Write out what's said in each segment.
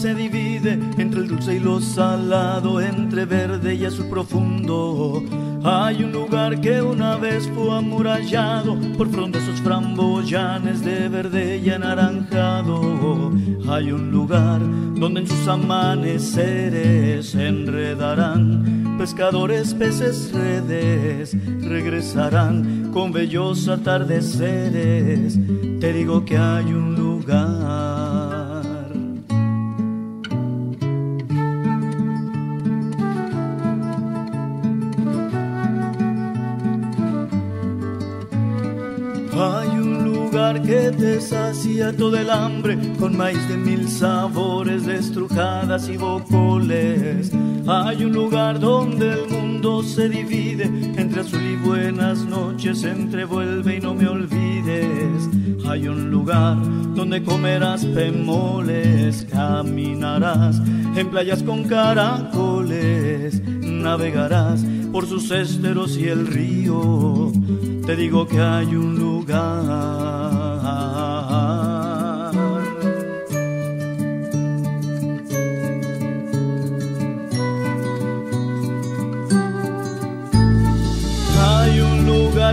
Se divide entre el dulce y lo salado, entre verde y azul profundo. Hay un lugar que una vez fue amurallado por frondosos framboyanes de verde y anaranjado. Hay un lugar donde en sus amaneceres se enredarán pescadores, peces, redes, regresarán con bellos atardeceres. Te digo que hay un lugar te sacia todo el hambre con maíz de mil sabores, estrujadas y bocoles. Hay un lugar donde el mundo se divide entre azul y buenas noches, entre vuelve y no me olvides. Hay un lugar donde comerás pemoles, caminarás en playas con caracoles, navegarás por sus esteros y el río. Te digo que hay un lugar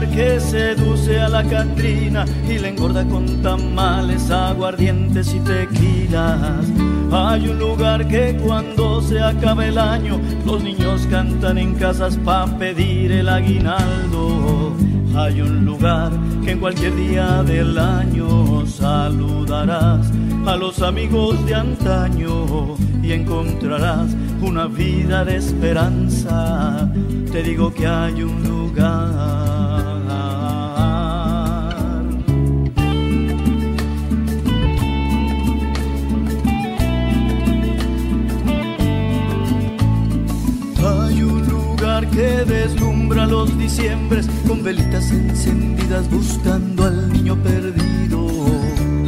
que seduce a la Catrina y le engorda con tamales, aguardientes y tequilas. Hay un lugar que cuando se acaba el año, los niños cantan en casas para pedir el aguinaldo. Hay un lugar que en cualquier día del año saludarás a los amigos de antaño y encontrarás una vida de esperanza. Te digo que hay un lugar que deslumbra los diciembres con velitas encendidas buscando al niño perdido.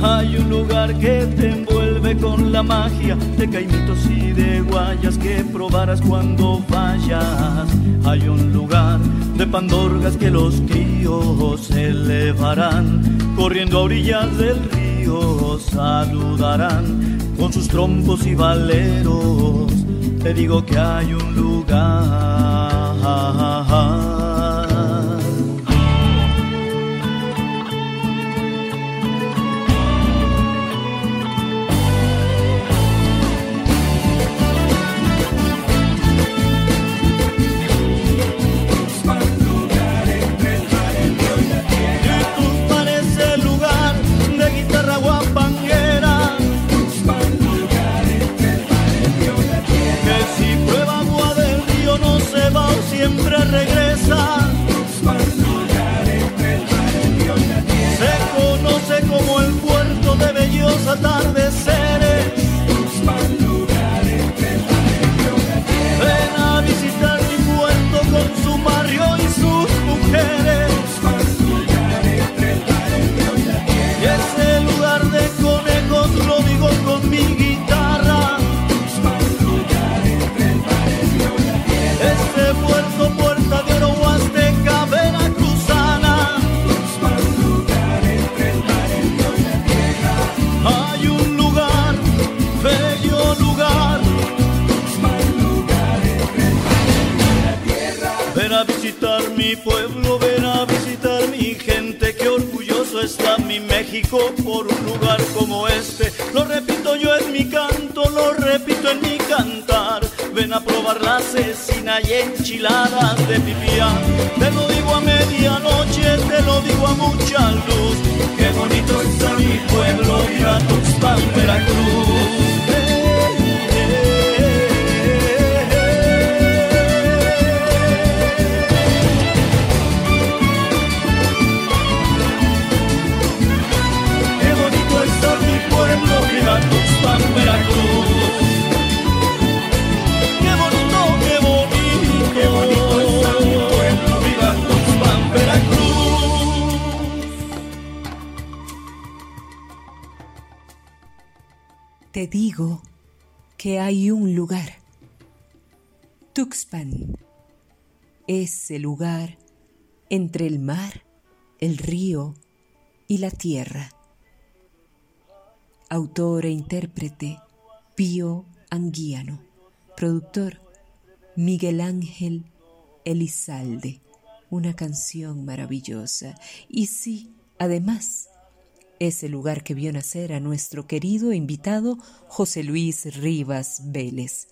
Hay un lugar que te envuelve con la magia de caimitos y de guayas que probarás cuando vayas. Hay un lugar de pandorgas que los críos elevarán corriendo a orillas del río, saludarán con sus trompos y valeros. Te digo que hay un lugar uh-huh. Por Te digo que hay un lugar. Tuxpan. Ese lugar entre el mar, el río y la tierra. Autor e intérprete Pío Anguiano. Productor Miguel Ángel Elizalde. Una canción maravillosa. Y sí, además, es el lugar que vio nacer a nuestro querido invitado José Luis Rivas Vélez.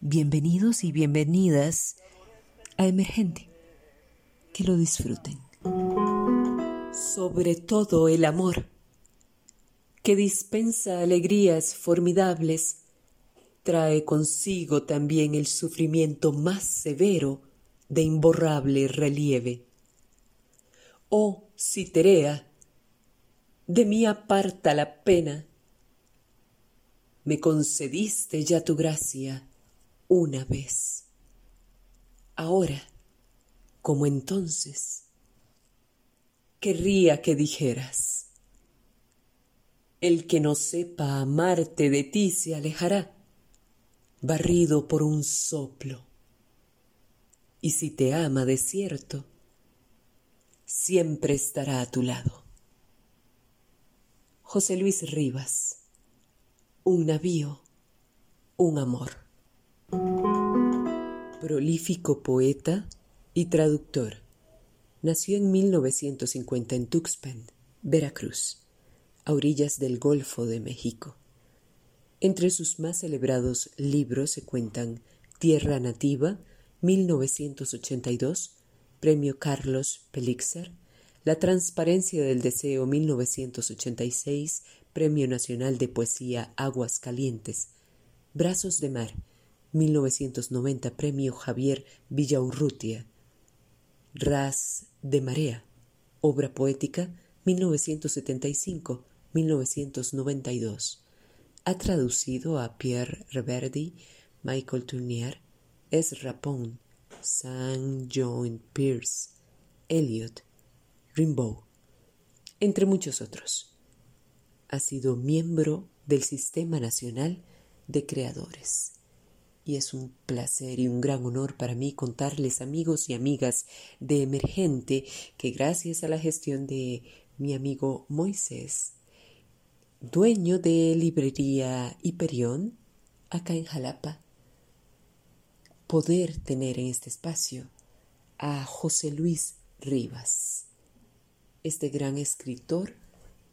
Bienvenidos y bienvenidas a Emergente. Que lo disfruten. Sobre todo el amor, que dispensa alegrías formidables, trae consigo también el sufrimiento más severo de imborrable relieve. Oh, Citerea, de mí aparta la pena. Me concediste ya tu gracia una vez. Ahora, como entonces, querría que dijeras, el que no sepa amarte de ti se alejará, barrido por un soplo. Y si te ama de cierto, siempre estará a tu lado. José Luis Rivas, un navío, un amor. Prolífico poeta y traductor, nació en 1950 en Tuxpan, Veracruz, a orillas del Golfo de México. Entre sus más celebrados libros se cuentan Tierra Nativa, 1982, Premio Carlos Pelixer, La Transparencia del Deseo 1986, Premio Nacional de Poesía Aguas Calientes, Brazos de Mar 1990, Premio Javier Villaurrutia, Ras de Marea, Obra Poética 1975-1992. Ha traducido a Pierre Reverdy, Michael Tournier, Ezra Pound, St. John Pierce, Eliot, Rimbaud, entre muchos otros. Ha sido miembro del Sistema Nacional de Creadores. Y es un placer y un gran honor para mí contarles, amigos y amigas de Emergente, que gracias a la gestión de mi amigo Moisés, dueño de librería Hiperión, acá en Jalapa, poder tener en este espacio a José Luis Rivas, este gran escritor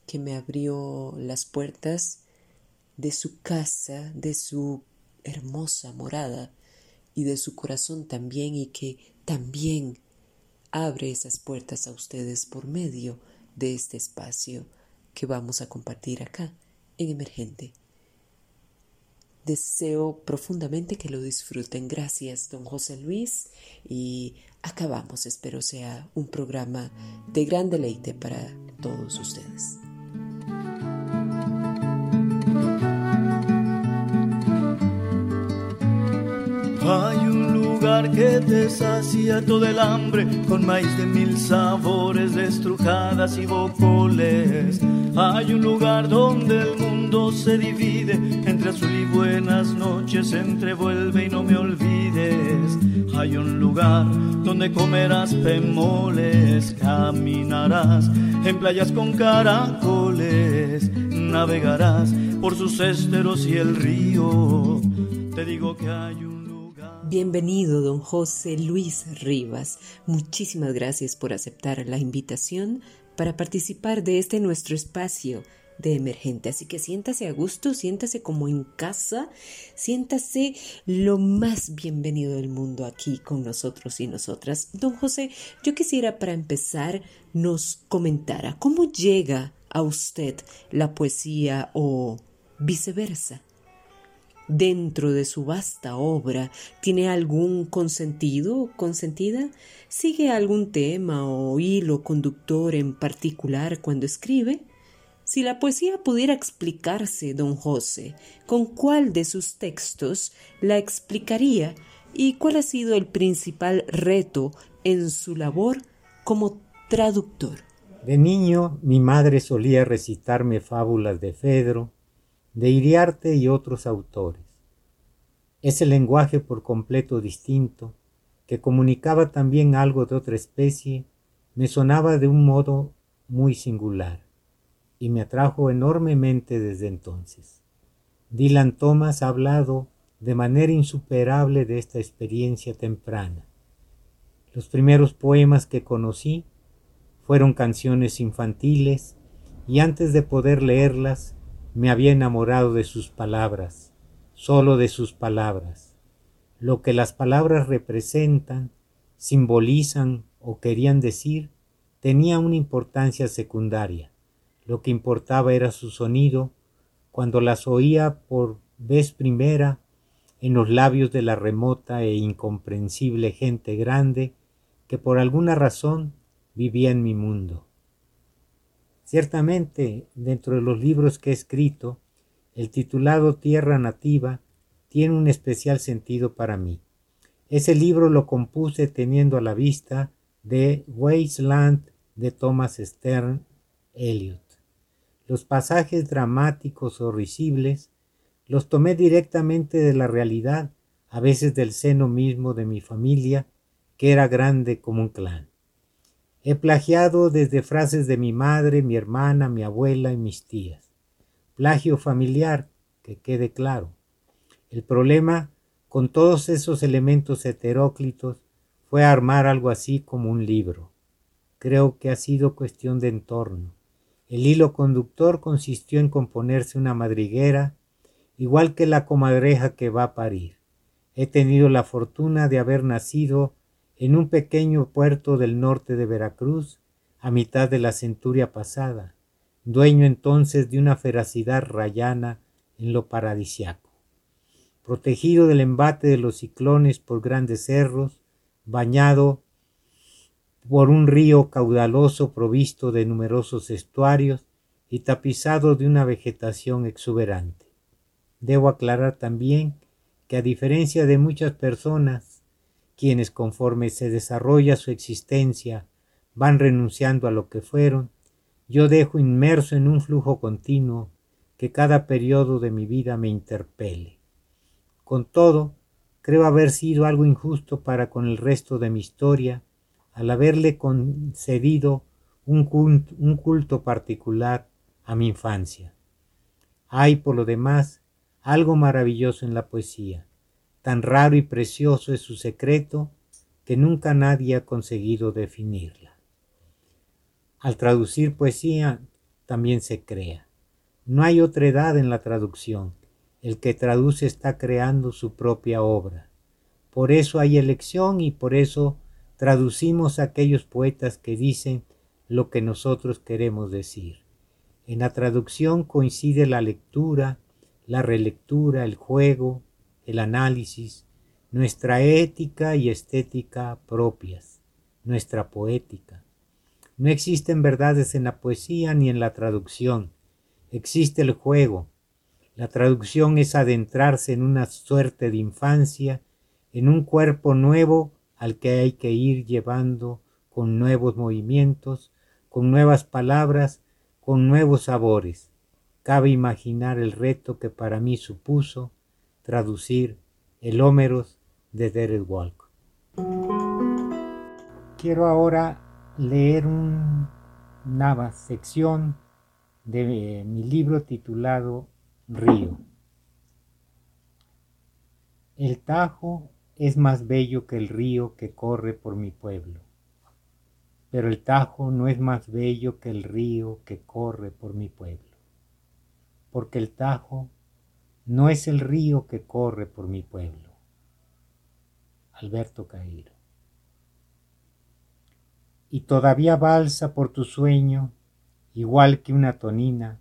que me abrió las puertas de su casa, de su hermosa morada y de su corazón también y que también abre esas puertas a ustedes por medio de este espacio que vamos a compartir acá en Emergente. Deseo profundamente que lo disfruten. Gracias, don José Luis. Y acabamos. Espero sea un programa de gran deleite para todos ustedes. Que te sacia todo el hambre con maíz de mil sabores, estrujadas y bocoles. Hay un lugar donde el mundo se divide entre azul y buenas noches, entre vuelve y no me olvides. Hay un lugar donde comerás pemoles, caminarás en playas con caracoles, navegarás por sus esteros y el río. Te digo que hay un Bienvenido, don José Luis Rivas. Muchísimas gracias por aceptar la invitación para participar de este nuestro espacio de emergente. Así que siéntase a gusto, siéntase como en casa, siéntase lo más bienvenido del mundo aquí con nosotros y nosotras. Don José, yo quisiera para empezar nos comentara cómo llega a usted la poesía o viceversa dentro de su vasta obra tiene algún consentido o consentida? ¿Sigue algún tema o hilo conductor en particular cuando escribe? Si la poesía pudiera explicarse, don José, ¿con cuál de sus textos la explicaría y cuál ha sido el principal reto en su labor como traductor? De niño mi madre solía recitarme fábulas de Fedro, de Iriarte y otros autores. Ese lenguaje por completo distinto, que comunicaba también algo de otra especie, me sonaba de un modo muy singular y me atrajo enormemente desde entonces. Dylan Thomas ha hablado de manera insuperable de esta experiencia temprana. Los primeros poemas que conocí fueron canciones infantiles y antes de poder leerlas me había enamorado de sus palabras, solo de sus palabras. Lo que las palabras representan, simbolizan o querían decir tenía una importancia secundaria. Lo que importaba era su sonido cuando las oía por vez primera en los labios de la remota e incomprensible gente grande que por alguna razón vivía en mi mundo. Ciertamente, dentro de los libros que he escrito, el titulado Tierra Nativa tiene un especial sentido para mí. Ese libro lo compuse teniendo a la vista de Wasteland de Thomas Stern Eliot. Los pasajes dramáticos o risibles los tomé directamente de la realidad, a veces del seno mismo de mi familia, que era grande como un clan. He plagiado desde frases de mi madre, mi hermana, mi abuela y mis tías. Plagio familiar, que quede claro. El problema con todos esos elementos heteróclitos fue armar algo así como un libro. Creo que ha sido cuestión de entorno. El hilo conductor consistió en componerse una madriguera, igual que la comadreja que va a parir. He tenido la fortuna de haber nacido en un pequeño puerto del norte de Veracruz, a mitad de la centuria pasada, dueño entonces de una feracidad rayana en lo paradisiaco. Protegido del embate de los ciclones por grandes cerros, bañado por un río caudaloso provisto de numerosos estuarios y tapizado de una vegetación exuberante. Debo aclarar también que a diferencia de muchas personas, quienes conforme se desarrolla su existencia van renunciando a lo que fueron, yo dejo inmerso en un flujo continuo que cada periodo de mi vida me interpele. Con todo, creo haber sido algo injusto para con el resto de mi historia al haberle concedido un culto, un culto particular a mi infancia. Hay, por lo demás, algo maravilloso en la poesía Tan raro y precioso es su secreto que nunca nadie ha conseguido definirla. Al traducir poesía también se crea. No hay otra edad en la traducción. El que traduce está creando su propia obra. Por eso hay elección y por eso traducimos a aquellos poetas que dicen lo que nosotros queremos decir. En la traducción coincide la lectura, la relectura, el juego, el análisis, nuestra ética y estética propias, nuestra poética. No existen verdades en la poesía ni en la traducción, existe el juego. La traducción es adentrarse en una suerte de infancia, en un cuerpo nuevo al que hay que ir llevando con nuevos movimientos, con nuevas palabras, con nuevos sabores. Cabe imaginar el reto que para mí supuso traducir el Homeros de Derek Walk. Quiero ahora leer una sección de mi libro titulado Río. El Tajo es más bello que el río que corre por mi pueblo, pero el Tajo no es más bello que el río que corre por mi pueblo, porque el Tajo no es el río que corre por mi pueblo. Alberto Cairo. Y todavía balsa por tu sueño, igual que una tonina,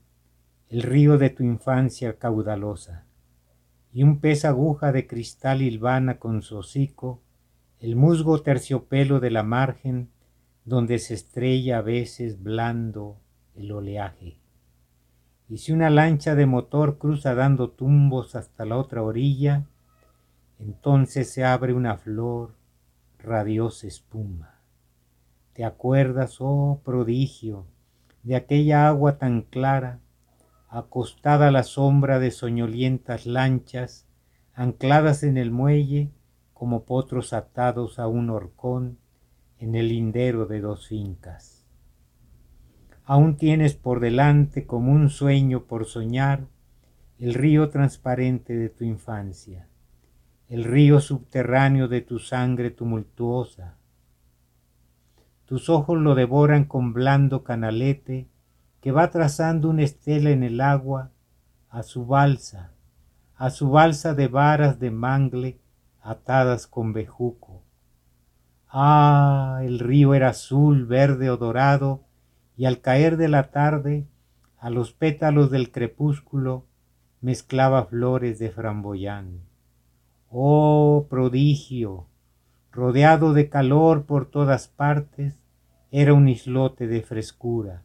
el río de tu infancia caudalosa, y un pez aguja de cristal hilvana con su hocico, el musgo terciopelo de la margen, donde se estrella a veces blando el oleaje y si una lancha de motor cruza dando tumbos hasta la otra orilla, entonces se abre una flor, radiosa espuma. ¿Te acuerdas, oh prodigio, de aquella agua tan clara, acostada a la sombra de soñolientas lanchas, ancladas en el muelle como potros atados a un horcón en el lindero de dos fincas. Aún tienes por delante como un sueño por soñar el río transparente de tu infancia, el río subterráneo de tu sangre tumultuosa. Tus ojos lo devoran con blando canalete que va trazando una estela en el agua a su balsa, a su balsa de varas de mangle atadas con bejuco. Ah, el río era azul, verde o dorado, y al caer de la tarde, a los pétalos del crepúsculo, mezclaba flores de framboyán. Oh, prodigio, rodeado de calor por todas partes, era un islote de frescura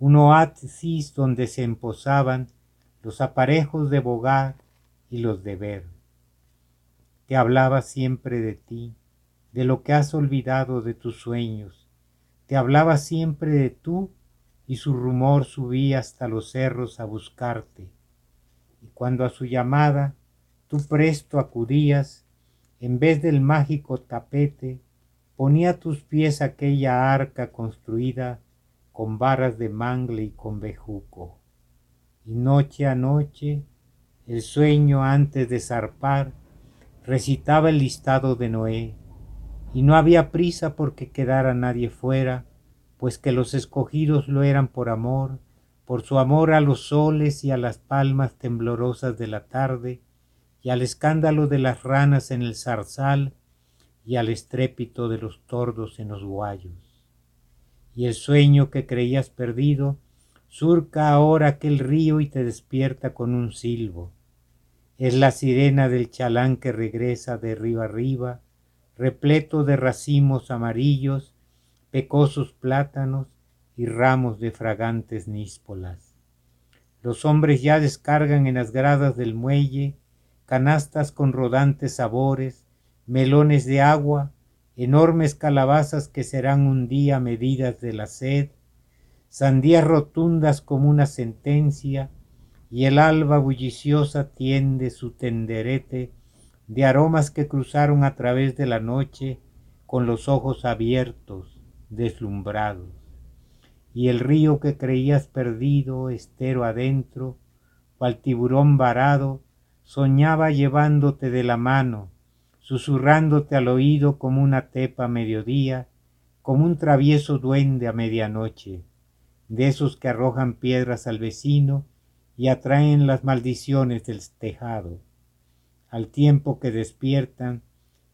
un oasis donde se emposaban los aparejos de bogar y los de ver. Te hablaba siempre de ti, de lo que has olvidado de tus sueños. Te hablaba siempre de tú y su rumor subía hasta los cerros a buscarte. Y cuando a su llamada tú presto acudías, en vez del mágico tapete, ponía a tus pies aquella arca construida con varas de mangle y con bejuco. Y noche a noche, el sueño antes de zarpar, recitaba el listado de Noé, y no había prisa porque quedara nadie fuera, pues que los escogidos lo eran por amor, por su amor a los soles y a las palmas temblorosas de la tarde, y al escándalo de las ranas en el zarzal, y al estrépito de los tordos en los guayos y el sueño que creías perdido surca ahora aquel río y te despierta con un silbo. Es la sirena del chalán que regresa de arriba arriba, repleto de racimos amarillos, pecosos plátanos y ramos de fragantes níspolas. Los hombres ya descargan en las gradas del muelle canastas con rodantes sabores, melones de agua enormes calabazas que serán un día medidas de la sed, sandías rotundas como una sentencia, y el alba bulliciosa tiende su tenderete de aromas que cruzaron a través de la noche con los ojos abiertos, deslumbrados. Y el río que creías perdido, estero adentro, cual tiburón varado, soñaba llevándote de la mano, susurrándote al oído como una tepa a mediodía, como un travieso duende a medianoche, de esos que arrojan piedras al vecino y atraen las maldiciones del tejado, al tiempo que despiertan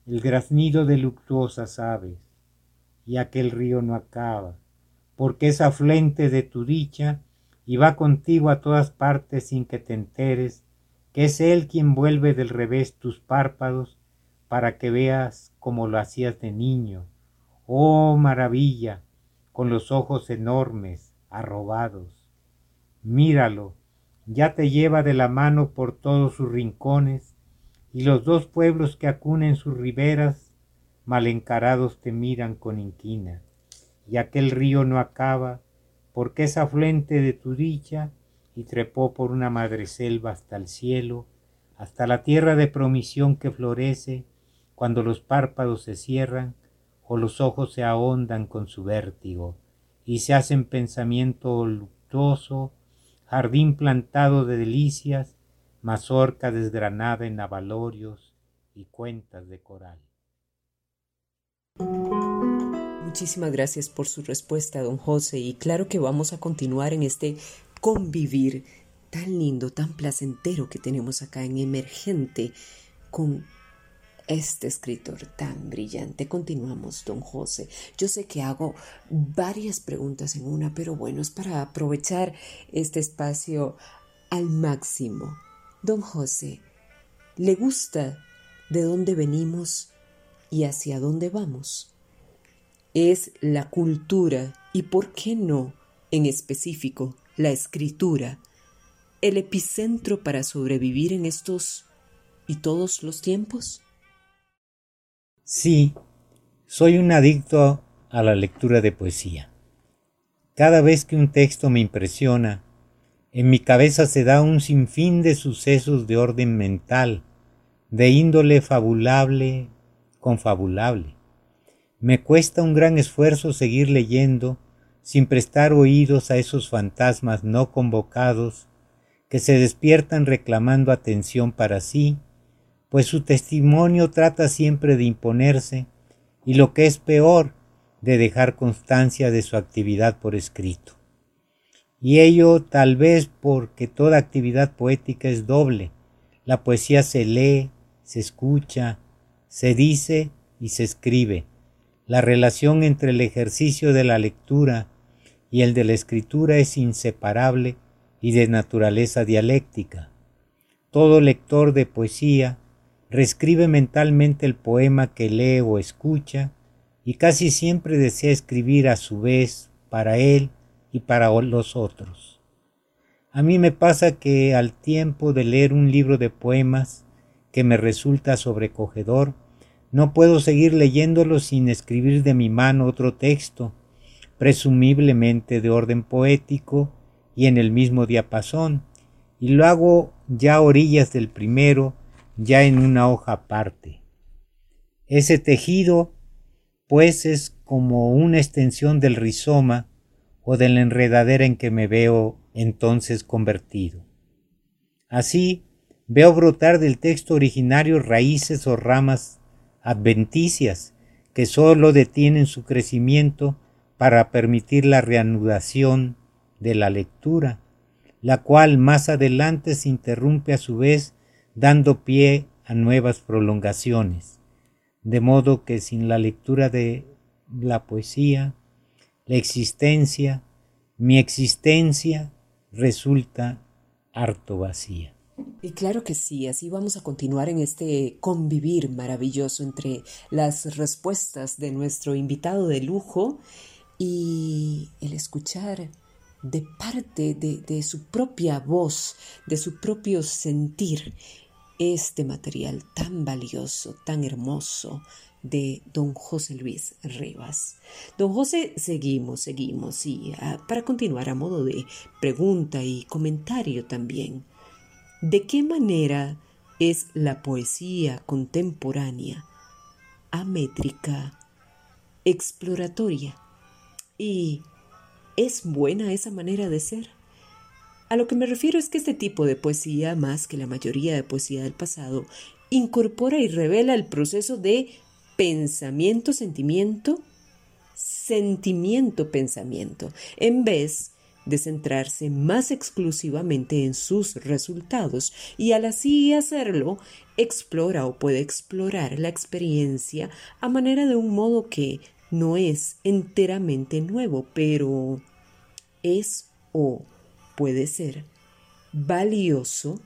el graznido de luctuosas aves, y aquel río no acaba, porque es afluente de tu dicha y va contigo a todas partes sin que te enteres que es él quien vuelve del revés tus párpados para que veas como lo hacías de niño. Oh maravilla, con los ojos enormes, arrobados. Míralo, ya te lleva de la mano por todos sus rincones, y los dos pueblos que acunen sus riberas, mal encarados te miran con inquina, y aquel río no acaba, porque es afluente de tu dicha, y trepó por una madreselva hasta el cielo, hasta la tierra de promisión que florece, cuando los párpados se cierran o los ojos se ahondan con su vértigo y se hacen pensamiento luctuoso, jardín plantado de delicias, mazorca desgranada en avalorios y cuentas de coral. Muchísimas gracias por su respuesta, don José, y claro que vamos a continuar en este convivir tan lindo, tan placentero que tenemos acá en Emergente con este escritor tan brillante. Continuamos, don José. Yo sé que hago varias preguntas en una, pero bueno, es para aprovechar este espacio al máximo. Don José, ¿le gusta de dónde venimos y hacia dónde vamos? Es la cultura y, ¿por qué no, en específico, la escritura, el epicentro para sobrevivir en estos y todos los tiempos? Sí, soy un adicto a la lectura de poesía. Cada vez que un texto me impresiona, En mi cabeza se da un sinfín de sucesos de orden mental, de índole fabulable, confabulable. Me cuesta un gran esfuerzo seguir leyendo sin prestar oídos a esos fantasmas no convocados que se despiertan reclamando atención para sí, pues su testimonio trata siempre de imponerse y lo que es peor, de dejar constancia de su actividad por escrito. Y ello tal vez porque toda actividad poética es doble. La poesía se lee, se escucha, se dice y se escribe. La relación entre el ejercicio de la lectura y el de la escritura es inseparable y de naturaleza dialéctica. Todo lector de poesía reescribe mentalmente el poema que lee o escucha y casi siempre desea escribir a su vez para él y para los otros. A mí me pasa que al tiempo de leer un libro de poemas que me resulta sobrecogedor, no puedo seguir leyéndolo sin escribir de mi mano otro texto, presumiblemente de orden poético y en el mismo diapasón, y lo hago ya a orillas del primero, ya en una hoja aparte. Ese tejido, pues, es como una extensión del rizoma o de la enredadera en que me veo entonces convertido. Así, veo brotar del texto originario raíces o ramas adventicias que sólo detienen su crecimiento para permitir la reanudación de la lectura, la cual más adelante se interrumpe a su vez dando pie a nuevas prolongaciones, de modo que sin la lectura de la poesía, la existencia, mi existencia resulta harto vacía. Y claro que sí, así vamos a continuar en este convivir maravilloso entre las respuestas de nuestro invitado de lujo y el escuchar de parte de, de, su propia voz, de su propio sentir, este material tan valioso, tan hermoso de don José Luis Rivas. Don José, seguimos, seguimos, y ah, para continuar a modo de pregunta y comentario también, ¿de qué manera es la poesía contemporánea amétrica, exploratoria? ¿Y es buena esa manera de ser? A lo que me refiero es que este tipo de poesía, más que la mayoría de poesía del pasado, incorpora y revela el proceso de pensamiento-sentimiento, sentimiento-pensamiento, en vez de centrarse más exclusivamente en sus resultados y al así hacerlo, explora o puede explorar la experiencia a manera de un modo que no es enteramente nuevo, pero es o puede ser valioso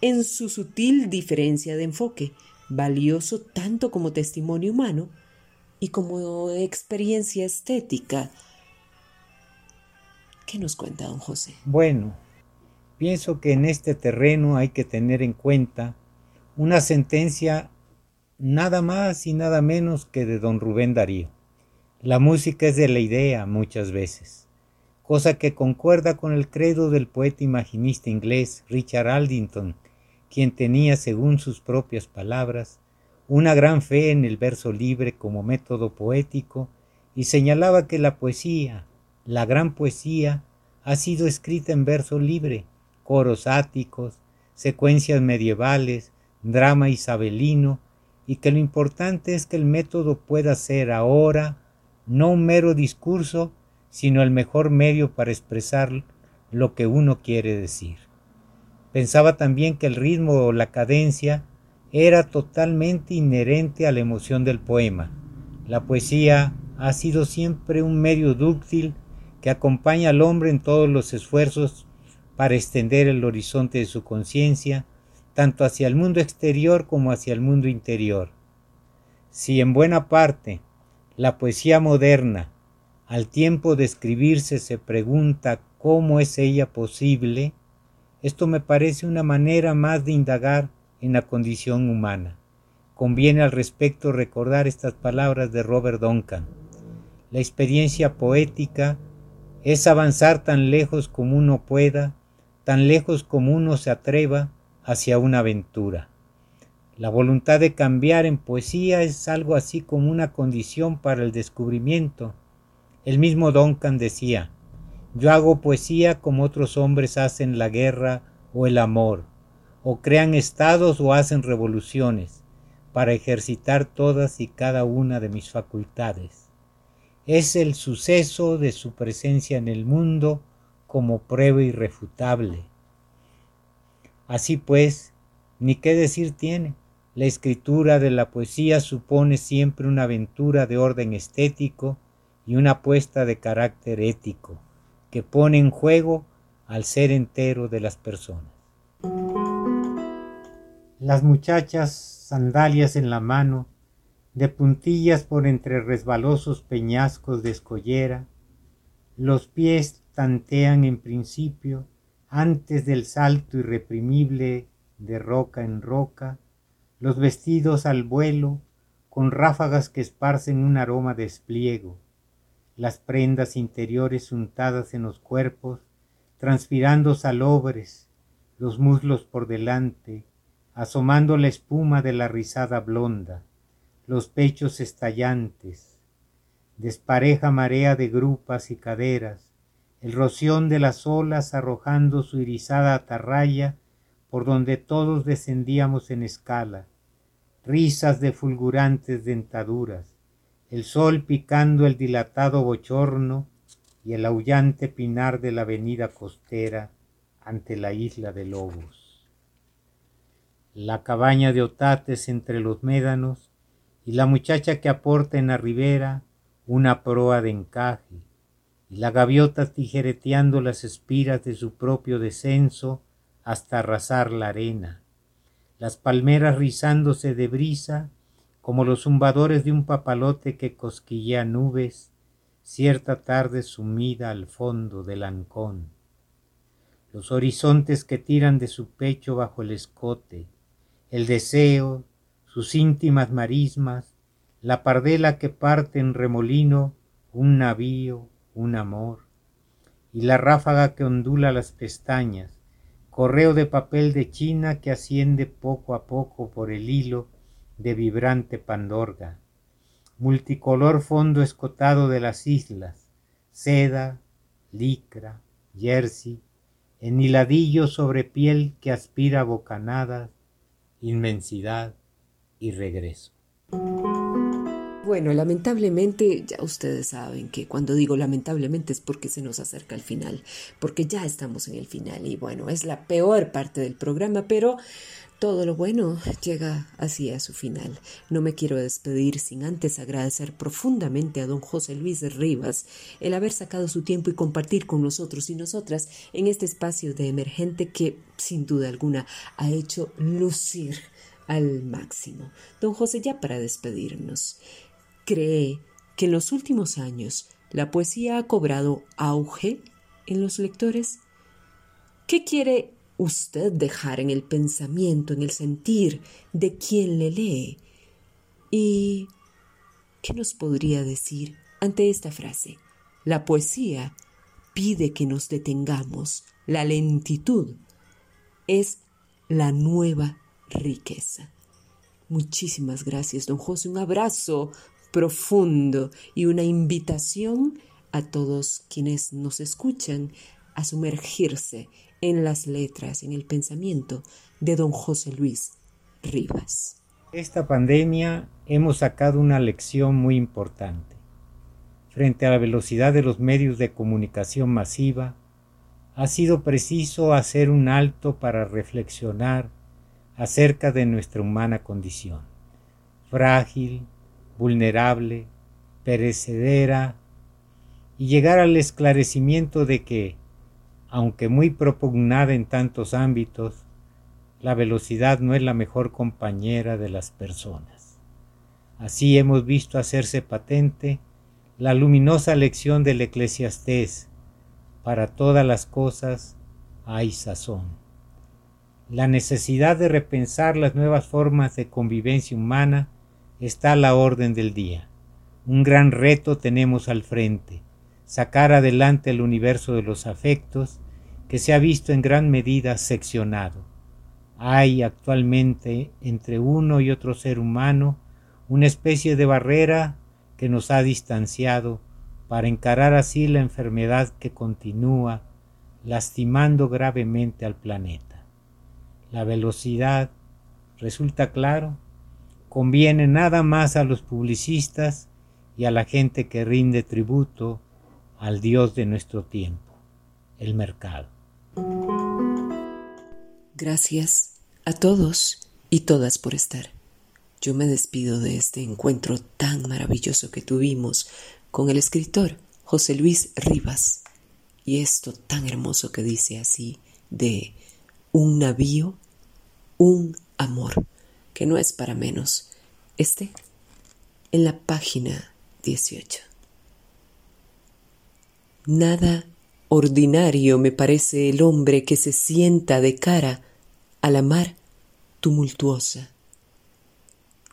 en su sutil diferencia de enfoque, valioso tanto como testimonio humano y como experiencia estética. ¿Qué nos cuenta don José? Bueno, pienso que en este terreno hay que tener en cuenta una sentencia nada más y nada menos que de don Rubén Darío. La música es de la idea muchas veces cosa que concuerda con el credo del poeta imaginista inglés Richard Aldington, quien tenía, según sus propias palabras, una gran fe en el verso libre como método poético y señalaba que la poesía, la gran poesía, ha sido escrita en verso libre, coros áticos, secuencias medievales, drama isabelino, y que lo importante es que el método pueda ser ahora no un mero discurso, sino el mejor medio para expresar lo que uno quiere decir. Pensaba también que el ritmo o la cadencia era totalmente inherente a la emoción del poema. La poesía ha sido siempre un medio dúctil que acompaña al hombre en todos los esfuerzos para extender el horizonte de su conciencia, tanto hacia el mundo exterior como hacia el mundo interior. Si en buena parte la poesía moderna al tiempo de escribirse se pregunta cómo es ella posible, esto me parece una manera más de indagar en la condición humana. Conviene al respecto recordar estas palabras de Robert Duncan. La experiencia poética es avanzar tan lejos como uno pueda tan lejos como uno se atreva hacia una aventura. La voluntad de cambiar en poesía es algo así como una condición para el descubrimiento. El mismo Duncan decía, yo hago poesía como otros hombres hacen la guerra o el amor, o crean estados o hacen revoluciones, para ejercitar todas y cada una de mis facultades. Es el suceso de su presencia en el mundo como prueba irrefutable. Así pues, ni qué decir tiene. La escritura de la poesía supone siempre una aventura de orden estético y una apuesta de carácter ético, que pone en juego al ser entero de las personas. Las muchachas, sandalias en la mano, de puntillas por entre resbalosos peñascos de escollera, los pies tantean en principio, antes del salto irreprimible de roca en roca, los vestidos al vuelo, con ráfagas que esparcen un aroma de espliego, las prendas interiores untadas en los cuerpos, transpirando salobres, los muslos por delante, asomando la espuma de la rizada blonda, los pechos estallantes, despareja marea de grupas y caderas, el roción de las olas arrojando su irisada atarraya por donde todos descendíamos en escala, risas de fulgurantes dentaduras, el sol picando el dilatado bochorno y el aullante pinar de la avenida costera ante la isla de Lobos. La cabaña de otates entre los médanos y la muchacha que aporta en la ribera una proa de encaje, y la gaviota tijereteando las espiras de su propio descenso hasta arrasar la arena, las palmeras rizándose de brisa como los zumbadores de un papalote que cosquillea nubes cierta tarde sumida al fondo del ancón, los horizontes que tiran de su pecho bajo el escote, el deseo, sus íntimas marismas, la pardela que parte en remolino, un navío, un amor, y la ráfaga que ondula las pestañas, correo de papel de China que asciende poco a poco por el hilo de vibrante pandorga, multicolor fondo escotado de las islas, seda, licra, jersey, enhiladillo sobre piel que aspira bocanadas, inmensidad y regreso. Bueno, lamentablemente ya ustedes saben que cuando digo lamentablemente es porque se nos acerca el final, porque ya estamos en el final y bueno, es la peor parte del programa, pero todo lo bueno llega así a su final. No me quiero despedir sin antes agradecer profundamente a don José Luis Rivas el haber sacado su tiempo y compartir con nosotros y nosotras en este espacio de emergente que sin duda alguna ha hecho lucir al máximo. Don José, ya para despedirnos, cree que en los últimos años la poesía ha cobrado auge en los lectores? ¿Qué quiere usted dejar en el pensamiento, en el sentir de quien le lee? ¿Y qué nos podría decir ante esta frase? La poesía pide que nos detengamos. La lentitud es la nueva riqueza. Muchísimas gracias, don José. Un abrazo profundo y una invitación a todos quienes nos escuchan a sumergirse en las letras, en el pensamiento de don José Luis Rivas. Esta pandemia hemos sacado una lección muy importante. Frente a la velocidad de los medios de comunicación masiva, ha sido preciso hacer un alto para reflexionar acerca de nuestra humana condición, frágil, vulnerable, perecedera, y llegar al esclarecimiento de que, aunque muy propugnada en tantos ámbitos, la velocidad no es la mejor compañera de las personas. Así hemos visto hacerse patente la luminosa lección del eclesiastés, para todas las cosas hay sazón. La necesidad de repensar las nuevas formas de convivencia humana está la orden del día. Un gran reto tenemos al frente, sacar adelante el universo de los afectos que se ha visto en gran medida seccionado. Hay actualmente entre uno y otro ser humano una especie de barrera que nos ha distanciado para encarar así la enfermedad que continúa lastimando gravemente al planeta. La velocidad, resulta claro, conviene nada más a los publicistas y a la gente que rinde tributo al Dios de nuestro tiempo, el mercado. Gracias a todos y todas por estar. Yo me despido de este encuentro tan maravilloso que tuvimos con el escritor José Luis Rivas y esto tan hermoso que dice así de un navío, un amor, que no es para menos. Este en la página 18. Nada ordinario me parece el hombre que se sienta de cara a la mar tumultuosa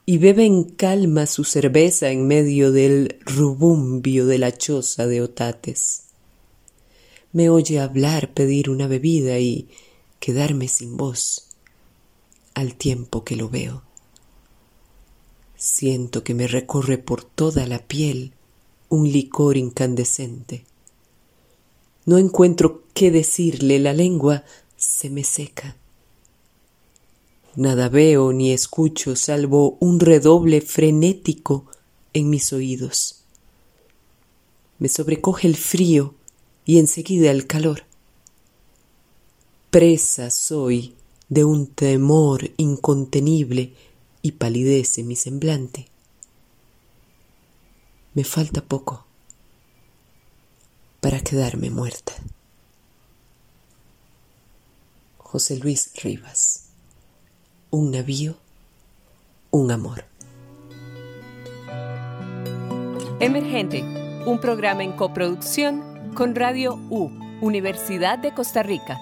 y bebe en calma su cerveza en medio del rubumbio de la choza de Otates. Me oye hablar, pedir una bebida y quedarme sin voz al tiempo que lo veo. Siento que me recorre por toda la piel un licor incandescente. No encuentro qué decirle, la lengua se me seca. Nada veo ni escucho salvo un redoble frenético en mis oídos. Me sobrecoge el frío y enseguida el calor. Presa soy de un temor incontenible y palidece mi semblante. Me falta poco para quedarme muerta. José Luis Rivas. Un navío, un amor. Emergente, un programa en coproducción con Radio U, Universidad de Costa Rica.